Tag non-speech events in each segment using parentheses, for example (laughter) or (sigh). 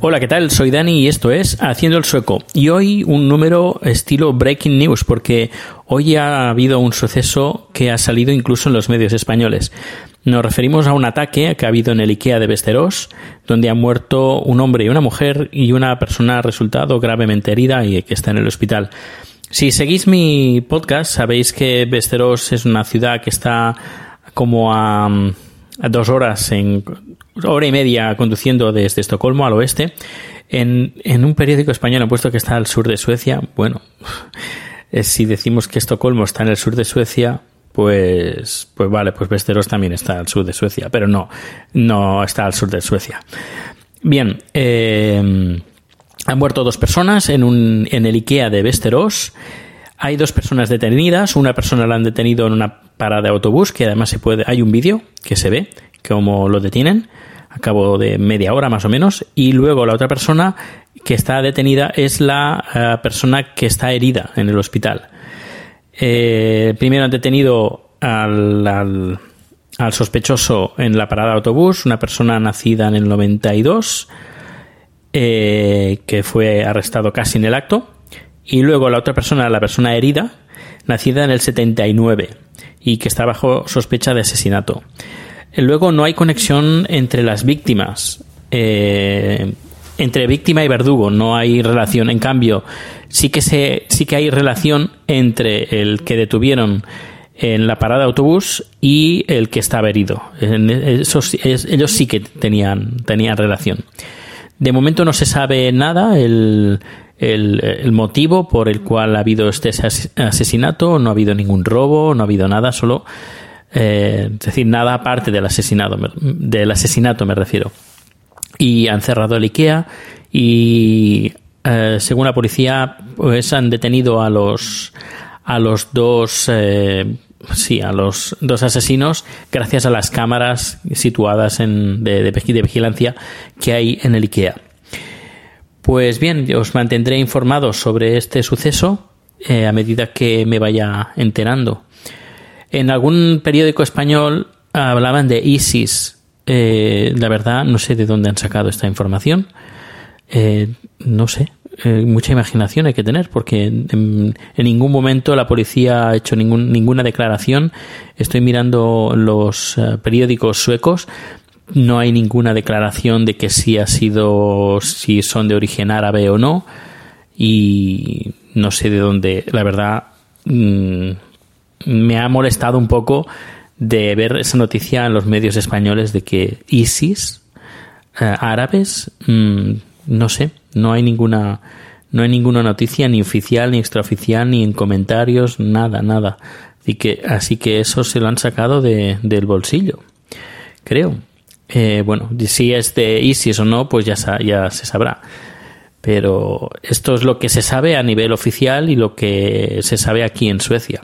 Hola, ¿qué tal? Soy Dani y esto es Haciendo el Sueco. Y hoy un número estilo Breaking News, porque hoy ha habido un suceso que ha salido incluso en los medios españoles. Nos referimos a un ataque que ha habido en el IKEA de Besteros, donde han muerto un hombre y una mujer y una persona ha resultado gravemente herida y que está en el hospital. Si seguís mi podcast, sabéis que Besteros es una ciudad que está como a, dos horas en hora y media conduciendo desde Estocolmo al oeste. En, un periódico español han puesto que está al sur de Suecia. Bueno, eh, si decimos que Estocolmo está en el sur de Suecia, pues, pues vale, pues Västerås también está al sur de Suecia, pero no, no está al sur de Suecia. Bien, eh, han muerto dos personas en, un, en el IKEA de Västerås. Hay dos personas detenidas. Una persona la han detenido en una parada de autobús, que además se puede. Hay un vídeo que se ve cómo lo detienen a cabo de media hora más o menos. Y luego la otra persona que está detenida es la eh, persona que está herida en el hospital. Eh, primero han detenido al, al- al sospechoso en la parada de autobús, una persona nacida en el 92, eh, que fue arrestado casi en el acto. Y luego la otra persona, la persona herida, nacida en el 79 y que está bajo sospecha de asesinato. Luego no hay conexión entre las víctimas. eh, entre víctima y verdugo no hay relación. En cambio, sí que se, sí que hay relación entre el que detuvieron en la parada de autobús y el que estaba herido. Ellos sí que tenían, tenían relación. De momento no se sabe nada, el, el- motivo por el cual ha habido este ases- asesinato, no ha habido ningún robo, no ha habido nada, solo, eh, es decir, nada aparte del asesinato, del asesinato me refiero. Y han cerrado el IKEA y, eh, según la policía, pues han detenido a los, a los dos, eh, sí, a los dos asesinos gracias a las cámaras situadas en, de, de vigi- de vigilancia que hay en el IKEA. Pues bien, os mantendré informados sobre este suceso eh, a medida que me vaya enterando. En algún periódico español hablaban de ISIS. Eh, la verdad, no sé de dónde han sacado esta información. Eh, no sé. Eh, mucha imaginación hay que tener porque en, ningún momento la policía ha hecho ningún- ninguna declaración. Estoy mirando los eh, periódicos suecos. No hay ninguna declaración de que si ha sido, si son de origen árabe o no. Y no sé de dónde, la verdad, mm, me ha molestado un poco de ver esa noticia en los medios españoles de que ISIS, eh, árabes, mm, no sé, no hay ninguna, no hay ninguna noticia ni oficial, ni extraoficial, ni en comentarios, nada, nada. Así que, así que eso se lo han sacado de, del bolsillo, creo. Eh, bueno, si es de ISIS o no, pues ya, ya se sabrá. Pero esto es lo que se sabe a nivel oficial y lo que se sabe aquí en Suecia.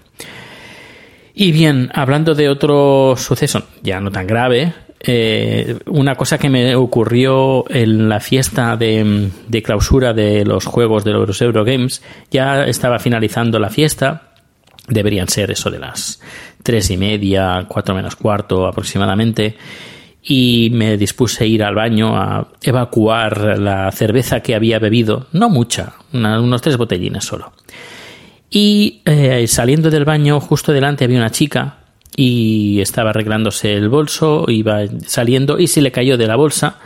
Y bien, hablando de otro suceso, ya no tan grave, eh, una cosa que me ocurrió en la fiesta de, clausura de los juegos de los Eurogames, ya estaba finalizando la fiesta Deberían ser eso de las tres y media, cuatro menos cuarto aproximadamente. Y me dispuse a ir al baño a evacuar la cerveza que había bebido, no mucha, unos tres botellines solo. Y eh, saliendo del baño, justo delante había una chica y estaba arreglándose el bolso, iba saliendo y se le cayó de la bolsa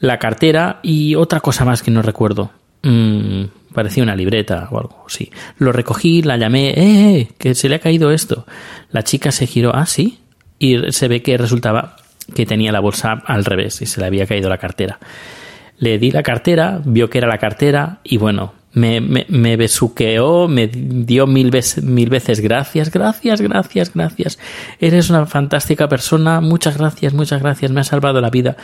la cartera y otra cosa más que no recuerdo. Mm, parecía una libreta o algo así. Lo recogí, la llamé, ¡eh! eh que se le ha caído esto. La chica se giró, ah, sí. Y se ve que resultaba que tenía la bolsa al revés y se le había caído la cartera. Le di la cartera, vio que era la cartera y bueno, me, me, besuqueó, me dio mil veces, mil veces gracias, gracias, gracias, gracias. Eres una fantástica persona, muchas gracias, muchas gracias, me has salvado la vida.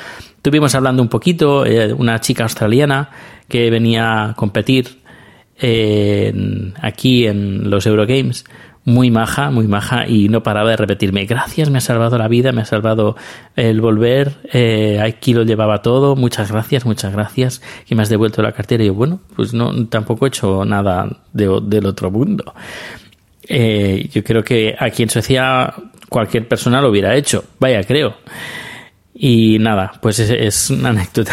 Tuvimos hablando un poquito, eh, una chica australiana que venía a competir aquí en los Eurogames muy maja, muy maja y no paraba de repetirme, gracias, me ha salvado la vida, me ha salvado el volver, eh, aquí lo llevaba todo, muchas gracias, muchas gracias, y me has devuelto la cartera y yo, bueno, pues no, tampoco he hecho nada del otro mundo. Eh, yo creo que aquí en Suecia cualquier persona lo hubiera hecho, vaya, creo. Y nada, pues es, una anécdota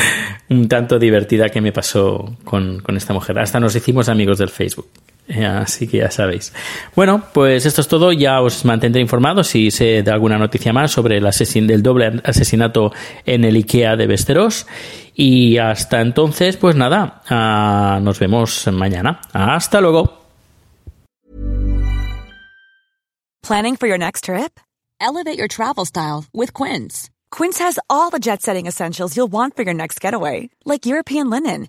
(laughs) un tanto divertida que me pasó con, con esta mujer. Hasta nos hicimos amigos del Facebook. Eh, así que ya sabéis. Bueno, pues esto es todo. Ya os mantendré informados si sé de alguna noticia más sobre el, asesin del doble asesinato en el IKEA de Besteros. Y hasta entonces, pues nada, uh, nos vemos mañana. Hasta luego. Planning for your next trip? Elevate your travel style with Quince. Quince has all the jet setting essentials you'll want for your next getaway, like European linen